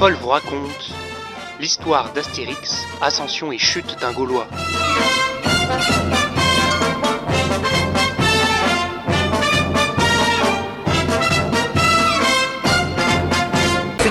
Paul vous raconte l'histoire d'Astérix, ascension et chute d'un Gaulois.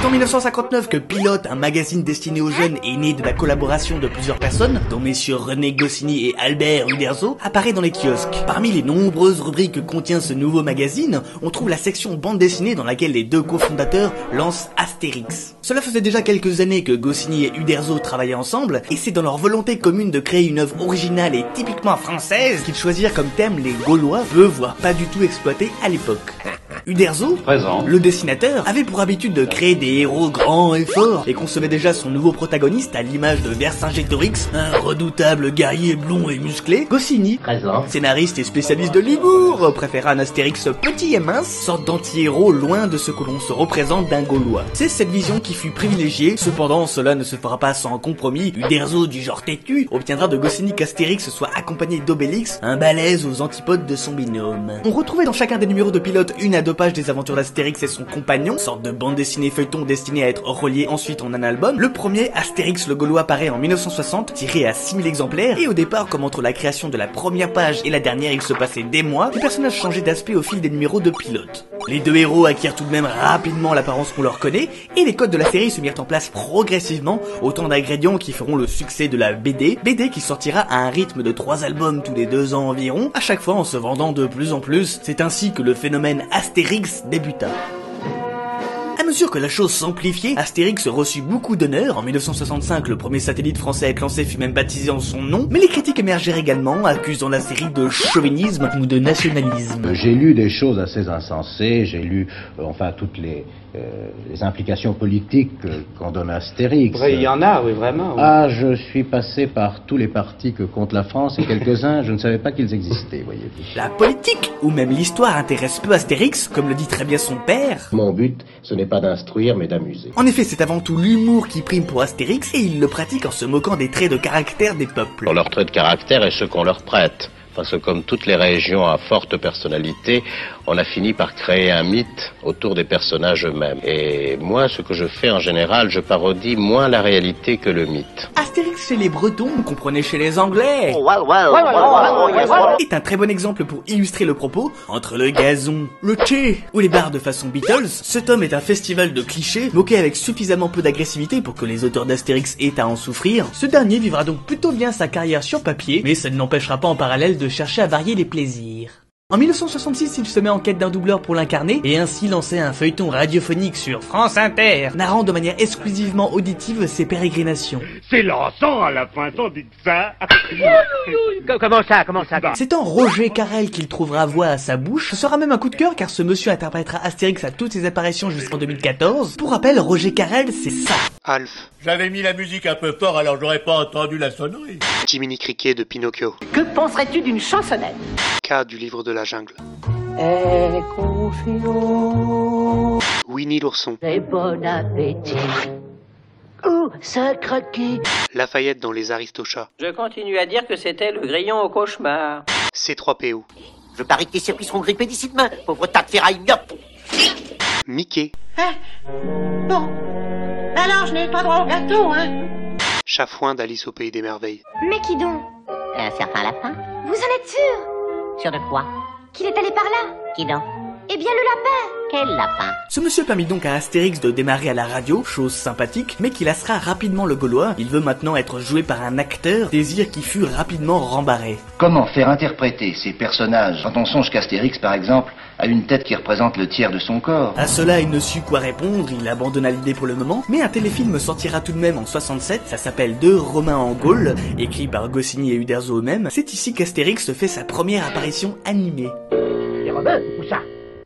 En 1959 que Pilote, un magazine destiné aux jeunes et né de la collaboration de plusieurs personnes, dont messieurs René Goscinny et Albert Uderzo, apparaît dans les kiosques. Parmi les nombreuses rubriques que contient ce nouveau magazine, on trouve la section bande dessinée dans laquelle les deux cofondateurs lancent Astérix. Cela faisait déjà quelques années que Goscinny et Uderzo travaillaient ensemble, et c'est dans leur volonté commune de créer une œuvre originale et typiquement française qu'ils choisirent comme thème les Gaulois, peu voire pas du tout exploités à l'époque. Uderzo, Présent. le dessinateur, avait pour habitude de créer des héros grands et forts et concevait déjà son nouveau protagoniste à l'image de Vercingétorix, un redoutable guerrier blond et musclé. Goscinny, Présent. scénariste et spécialiste de l'humour, préféra un Astérix petit et mince, sorte d'anti-héros loin de ce que l'on se représente d'un Gaulois. C'est cette vision qui fut privilégiée, cependant cela ne se fera pas sans compromis. Uderzo du genre têtu obtiendra de Goscinny qu'Astérix soit accompagné d'Obélix, un balèze aux antipodes de son binôme. On retrouvait dans chacun des numéros de pilote une à deux pages des aventures d'Astérix et son compagnon, sorte de bande dessinée feuilleton destinée à être reliée ensuite en un album. Le premier, Astérix le Gaulois, paraît en 1960, tiré à 6000 exemplaires, et au départ, comme entre la création de la première page et la dernière, il se passait des mois, les personnages changeaient d'aspect au fil des numéros de pilote. Les deux héros acquièrent tout de même rapidement l'apparence qu'on leur connaît, et les codes de la série se mirent en place progressivement, autant d'ingrédients qui feront le succès de la BD, BD qui sortira à un rythme de trois albums tous les deux ans environ, à chaque fois en se vendant de plus en plus. C'est ainsi que le phénomène Astérix débuta. À mesure que la chose s'amplifiait, Astérix reçut beaucoup d'honneurs. En 1965, le premier satellite français à être lancé fut même baptisé en son nom. Mais les critiques émergèrent également, accusant la série de chauvinisme ou de nationalisme. J'ai lu des choses assez insensées, j'ai lu euh, enfin toutes les, euh, les implications politiques euh, qu'en donne Astérix. Vrai, il y en a, oui, vraiment. oui. Ah, je suis passé par tous les partis que compte la France et quelques-uns, je ne savais pas qu'ils existaient, voyez-vous. La politique, ou même l'histoire intéresse peu Astérix, comme le dit très bien son père. Mon but, ce n'est pas d'instruire, mais d'amuser. En effet, c'est avant tout l'humour qui prime pour Astérix, et il le pratique en se moquant des traits de caractère des peuples. Pour leur trait de caractère et ce qu'on leur prête. Parce que comme toutes les régions à forte personnalité, on a fini par créer un mythe autour des personnages eux-mêmes. Et moi, ce que je fais en général, je parodie moins la réalité que le mythe. Astérix chez les Bretons, vous comprenez chez les Anglais, est un très bon exemple pour illustrer le propos. Entre le gazon, le thé ou les bars de façon Beatles, ce tome est un festival de clichés, moqué avec suffisamment peu d'agressivité pour que les auteurs d'Astérix aient à en souffrir. Ce dernier vivra donc plutôt bien sa carrière sur papier, mais ça ne l'empêchera pas en parallèle de chercher à varier les plaisirs. En 1966, il se met en quête d'un doubleur pour l'incarner et ainsi lancer un feuilleton radiophonique sur France Inter, narrant de manière exclusivement auditive ses pérégrinations. C'est lassant à la fin, t'en dites ça Comment ça, comment ça C'est en Roger Carrel qu'il trouvera voix à sa bouche. Ce sera même un coup de cœur car ce monsieur interprétera Astérix à toutes ses apparitions jusqu'en 2014. Pour rappel, Roger Carrel, c'est ça. Alf, J'avais mis la musique un peu fort, alors j'aurais pas entendu la sonnerie. Jiminy Cricket de Pinocchio, Que penserais-tu d'une chansonnette? K du livre de la jungle, Aie confiance Winnie l'ourson, et bon appétit. Ouh, ça craquait. Lafayette dans les Aristochats, Je continue à dire que c'était le grillon au cauchemar. C3PO, Je parie que tes circuits seront grippés d'ici demain, pauvre tas de ferraille myope. Mickey, Bon. Alors, je n'ai pas droit au gâteau, hein Chafouin d'Alice au pays des merveilles, Mais qui donc Un certain lapin Vous en êtes sûr Sûr de quoi? Qu'il est allé par là Qui donc Eh bien le lapin Quel lapin Ce monsieur permit donc à Astérix de démarrer à la radio, chose sympathique, mais qui lassera rapidement le Gaulois. Il veut maintenant être joué par un acteur, désir qui fut rapidement rembarré. Comment faire interpréter ces personnages quand on songe qu'Astérix, par exemple, a une tête qui représente le tiers de son corps À cela, il ne sut quoi répondre, il abandonna l'idée pour le moment, mais un téléfilm sortira tout de même en 67, ça s'appelle Deux Romains en Gaule, écrit par Goscinny et Uderzo eux-mêmes. C'est ici qu'Astérix fait sa première apparition animée. Ça?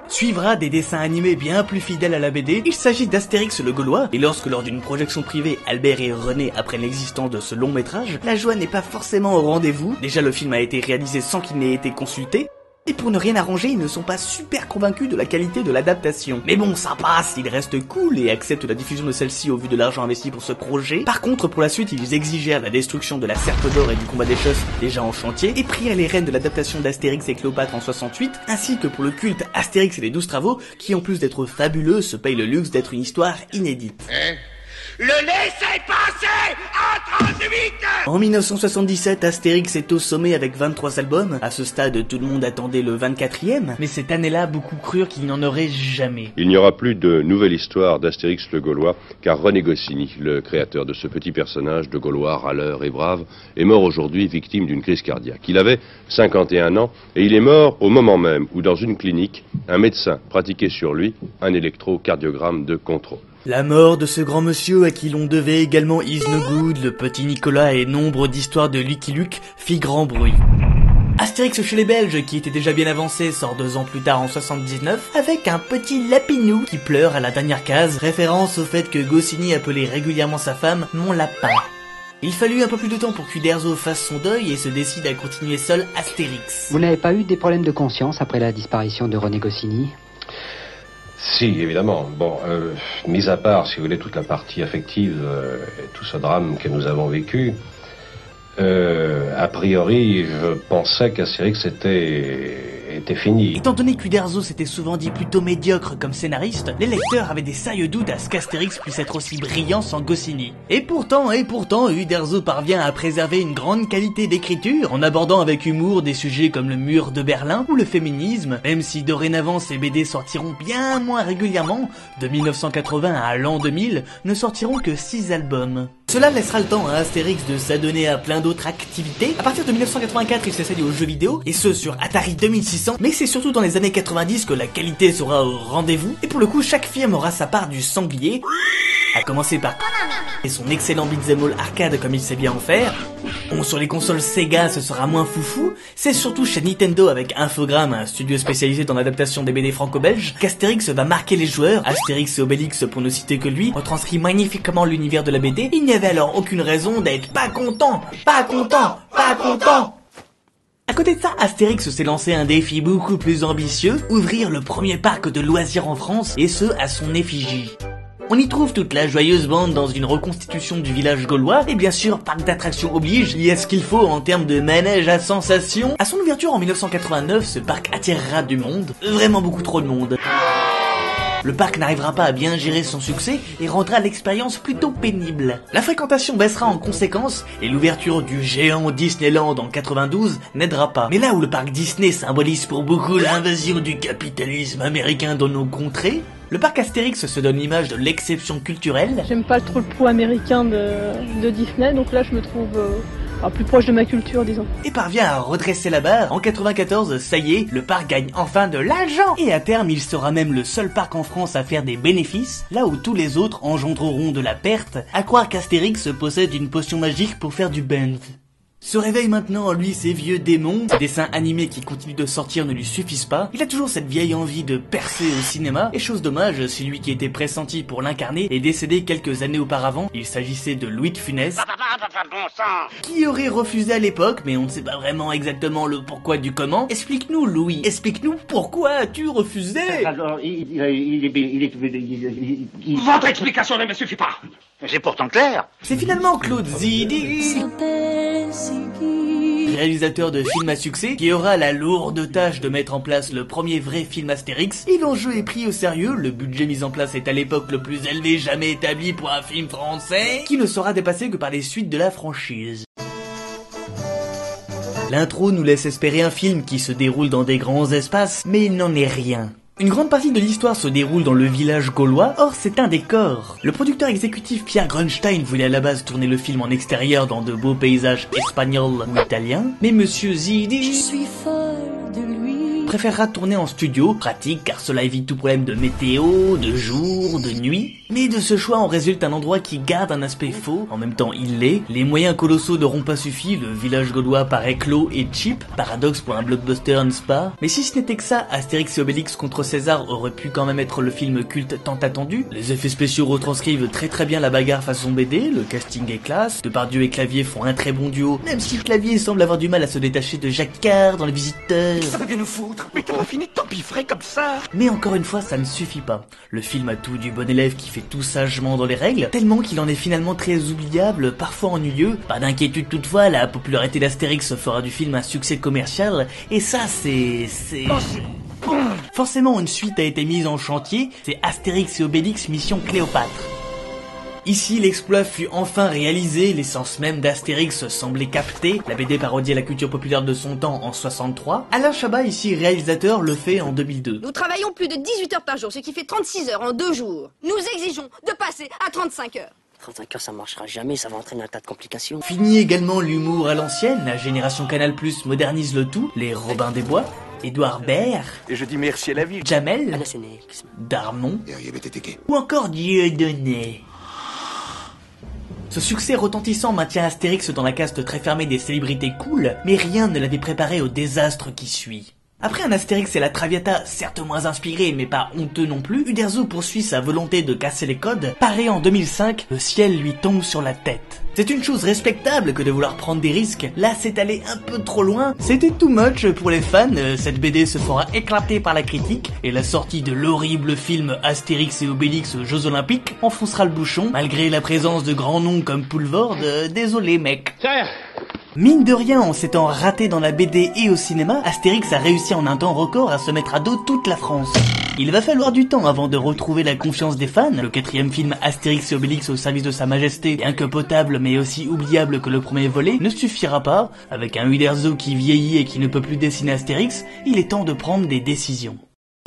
Suivra des dessins animés bien plus fidèles à la BD. Il s'agit d'Astérix le Gaulois, et lorsque lors d'une projection privée, Albert et René apprennent l'existence de ce long métrage, la joie n'est pas forcément au rendez-vous. Déjà le film a été réalisé sans qu'il n'ait été consulté. Et pour ne rien arranger, ils ne sont pas super convaincus de la qualité de l'adaptation. Mais bon, ça passe, ils restent cool et acceptent la diffusion de celle-ci au vu de l'argent investi pour ce projet. Par contre, pour la suite, ils exigèrent la destruction de la Serpe d'Or et du combat des Chosses déjà en chantier, et prirent les rênes de l'adaptation d'Astérix et Cléopâtre en 68, ainsi que pour le culte Astérix et les 12 travaux, qui en plus d'être fabuleux, se paye le luxe d'être une histoire inédite. Hein? Le laissez passer en 38 En 1977, Astérix est au sommet avec 23 albums. À ce stade, tout le monde attendait le 24e, mais cette année-là, beaucoup crurent qu'il n'y en aurait jamais. Il n'y aura plus de nouvelle histoire d'Astérix le Gaulois, car René Goscinny, le créateur de ce petit personnage de Gaulois râleur et brave, est mort aujourd'hui victime d'une crise cardiaque. Il avait 51 ans et il est mort au moment même où, dans une clinique, un médecin pratiquait sur lui un électrocardiogramme de contrôle. La mort de ce grand monsieur à qui l'on devait également Is No Good, le petit Nicolas et nombre d'histoires de Lucky Luke fit grand bruit. Astérix chez les Belges, qui était déjà bien avancé, sort deux ans plus tard en 79, avec un petit lapinou qui pleure à la dernière case, référence au fait que Goscinny appelait régulièrement sa femme mon lapin. Il fallut un peu plus de temps pour qu'Uderzo fasse son deuil et se décide à continuer seul Astérix. Vous n'avez pas eu des problèmes de conscience après la disparition de René Goscinny? Si, évidemment. Bon, euh, mis à part, si vous voulez, toute la partie affective euh, et tout ce drame que nous avons vécu, euh, a priori, je pensais qu'Astérix était, Étant donné qu'Uderzo s'était souvent dit plutôt médiocre comme scénariste, les lecteurs avaient des sérieux doutes à ce qu'Astérix puisse être aussi brillant sans Goscinny. Et pourtant, et pourtant, Uderzo parvient à préserver une grande qualité d'écriture en abordant avec humour des sujets comme le mur de Berlin ou le féminisme, même si dorénavant ces BD sortiront bien moins régulièrement, de 1980 à l'an 2000, ne sortiront que 6 albums. Cela laissera le temps à Astérix de s'adonner à plein d'autres activités. À partir de 1984, il s'essaye aux jeux vidéo, et ce sur Atari 2600, mais c'est surtout dans les années 90 que la qualité sera au rendez-vous, et pour le coup, chaque firme aura sa part du sanglier, à commencer par et son excellent beat'em all arcade comme il sait bien en faire. Bon, sur les consoles Sega, ce sera moins foufou. C'est surtout chez Nintendo avec Infogrames, un studio spécialisé dans l'adaptation des BD franco-belges, qu'Astérix va marquer les joueurs. Astérix et Obélix, pour ne citer que lui, retranscrit magnifiquement l'univers de la BD. Il n'y avait alors aucune raison d'être pas content, pas content, pas content. À côté de ça, Astérix s'est lancé un défi beaucoup plus ambitieux, ouvrir le premier parc de loisirs en France, et ce, à son effigie. On y trouve toute la joyeuse bande dans une reconstitution du village gaulois, et bien sûr, parc d'attractions oblige, il y a ce qu'il faut en termes de manège à sensation. À son ouverture en 1989, ce parc attirera du monde, vraiment beaucoup trop de monde. Le parc n'arrivera pas à bien gérer son succès et rendra l'expérience plutôt pénible. La fréquentation baissera en conséquence et l'ouverture du géant Disneyland en 92 n'aidera pas. Mais là où le parc Disney symbolise pour beaucoup l'invasion du capitalisme américain dans nos contrées, le parc Astérix se donne l'image de l'exception culturelle. J'aime pas trop le poids américain de, de Disney, donc là je me trouve euh, plus proche de ma culture, disons. Et parvient à redresser la barre. En 94, ça y est, le parc gagne enfin de l'argent. Et à terme, il sera même le seul parc en France à faire des bénéfices, là où tous les autres engendreront de la perte, à croire qu'Astérix possède une potion magique pour faire du bend. Se réveille maintenant en lui ces vieux démons, ces dessins animés qui continuent de sortir ne lui suffisent pas, il a toujours cette vieille envie de percer au cinéma, et chose dommage, celui qui était pressenti pour l'incarner est décédé quelques années auparavant, il s'agissait de Louis de Funès, qui aurait refusé à l'époque, mais on ne sait pas vraiment exactement le pourquoi du comment. Explique-nous Louis, explique-nous pourquoi as-tu refusé Votre explication ne me suffit pas. C'est pourtant clair. C'est finalement Claude Zidi, réalisateur de films à succès, qui aura la lourde tâche de mettre en place le premier vrai film Astérix. Et l'enjeu est pris au sérieux, le budget mis en place est à l'époque le plus élevé jamais établi pour un film français, qui ne sera dépassé que par les suites de la franchise. L'intro nous laisse espérer un film qui se déroule dans des grands espaces, mais il n'en est rien. Une grande partie de l'histoire se déroule dans le village gaulois, or c'est un décor. Le producteur exécutif Pierre Grunstein voulait à la base tourner le film en extérieur dans de beaux paysages espagnols ou italiens, mais Monsieur Zidi préférera tourner en studio, pratique car cela évite tout problème de météo, de jour, de nuit. Mais de ce choix en résulte un endroit qui garde un aspect faux, en même temps il l'est. Les moyens colossaux n'auront pas suffi, le village gaulois paraît clos et cheap, paradoxe pour un blockbuster, n'est-ce pas? Mais si ce n'était que ça, Astérix et Obélix contre César aurait pu quand même être le film culte tant attendu. Les effets spéciaux retranscrivent très très bien la bagarre façon BD, le casting est classe, Depardieu et Clavier font un très bon duo, même si Clavier semble avoir du mal à se détacher de Jacquard dans Les Visiteurs. Ça va bien nous foutre. Mais t'as pas fini de t'empiffrer comme ça. Mais encore une fois, ça ne suffit pas. Le film a tout du bon élève qui fait tout sagement dans les règles, tellement qu'il en est finalement très oubliable, parfois ennuyeux. Pas d'inquiétude toutefois, la popularité d'Astérix fera du film un succès commercial, et ça c'est... c'est... Forcément une suite a été mise en chantier, c'est Astérix et Obélix Mission Cléopâtre. Ici, l'exploit fut enfin réalisé, l'essence même d'Astérix semblait captée, la BD parodiait la culture populaire de son temps en 63. Alain Chabat, ici réalisateur, le fait en 2002. Nous travaillons plus de 18 heures par jour, ce qui fait 36 heures en deux jours. Nous exigeons de passer à 35 heures. 35 heures, ça marchera jamais, ça va entraîner un tas de complications. Fini également l'humour à l'ancienne, la génération Canal Plus modernise le tout, les Robins des Bois, Édouard Baird, Et je dis merci à la vie. Jamel, Darmon, ou encore Dieudonné. Ce succès retentissant maintient Astérix dans la caste très fermée des célébrités cool, mais rien ne l'avait préparé au désastre qui suit. Après un Astérix et la Traviata, certes moins inspiré mais pas honteux non plus, Uderzo poursuit sa volonté de casser les codes. Paré en 2005, le ciel lui tombe sur la tête. C'est une chose respectable que de vouloir prendre des risques. Là, c'est allé un peu trop loin. C'était too much pour les fans. Cette BD se fera éclater par la critique et la sortie de l'horrible film Astérix et Obélix aux Jeux Olympiques enfoncera le bouchon malgré la présence de grands noms comme Poulvord. euh, désolé mec. Mine de rien, en s'étant raté dans la BD et au cinéma, Astérix a réussi en un temps record à se mettre à dos toute la France. Il va falloir du temps avant de retrouver la confiance des fans. Le quatrième film Astérix et Obélix au service de sa majesté, bien que potable mais aussi oubliable que le premier volet, ne suffira pas. Avec un Uderzo qui vieillit et qui ne peut plus dessiner Astérix, il est temps de prendre des décisions.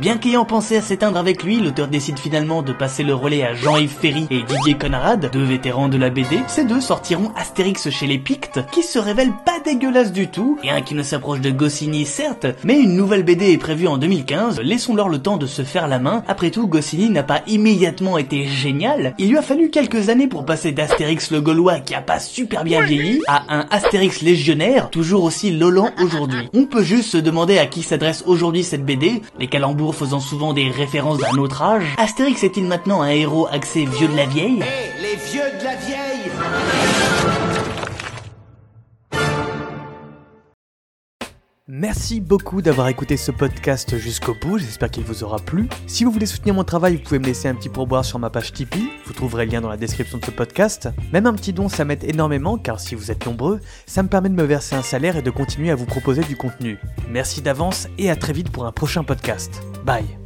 Bien qu'ayant pensé à s'éteindre avec lui, l'auteur décide finalement de passer le relais à Jean-Yves Ferry et Didier Conrad, deux vétérans de la BD. Ces deux sortiront Astérix chez les Pictes, qui se révèle pas dégueulasse du tout, et un qui ne s'approche de Goscinny certes, mais une nouvelle BD est prévue en 2015, laissons-leur le temps de se faire la main. Après tout, Goscinny n'a pas immédiatement été génial, il lui a fallu quelques années pour passer d'Astérix le Gaulois qui a pas super bien vieilli, à un Astérix légionnaire, toujours aussi lolant aujourd'hui. On peut juste se demander à qui s'adresse aujourd'hui cette BD, les calembours faisant souvent des références d'un autre âge. Astérix est-il maintenant un héros axé vieux de la vieille? Les vieux de la vieille Merci beaucoup d'avoir écouté ce podcast jusqu'au bout, j'espère qu'il vous aura plu. Si vous voulez soutenir mon travail, vous pouvez me laisser un petit pourboire sur ma page Tipeee, vous trouverez le lien dans la description de ce podcast. Même un petit don, ça m'aide énormément, car si vous êtes nombreux, ça me permet de me verser un salaire et de continuer à vous proposer du contenu. Merci d'avance et à très vite pour un prochain podcast. Bye.